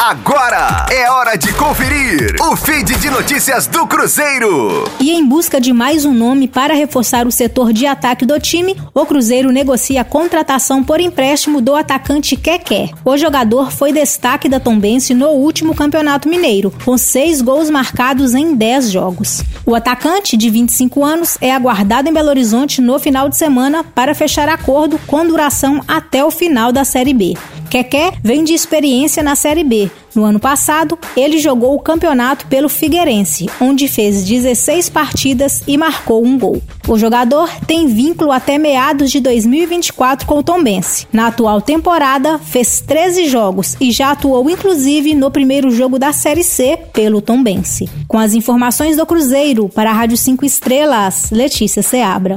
Agora é hora de conferir o feed de notícias do Cruzeiro. E em busca de mais um nome para reforçar o setor de ataque do time, o Cruzeiro negocia a contratação por empréstimo do atacante Keké. O jogador foi destaque da Tombense no último Campeonato Mineiro, com seis gols marcados em 10 jogos. O atacante, de 25 anos, é aguardado em Belo Horizonte no final de semana para fechar acordo com duração até o final da Série B. Keké vem de experiência na Série B. No ano passado, ele jogou o campeonato pelo Figueirense, onde fez 16 partidas e marcou um gol. O jogador tem vínculo até meados de 2024 com o Tombense. Na atual temporada, fez 13 jogos e já atuou inclusive no primeiro jogo da Série C pelo Tombense. Com as informações do Cruzeiro, para a Rádio 5 Estrelas, Letícia Seabra.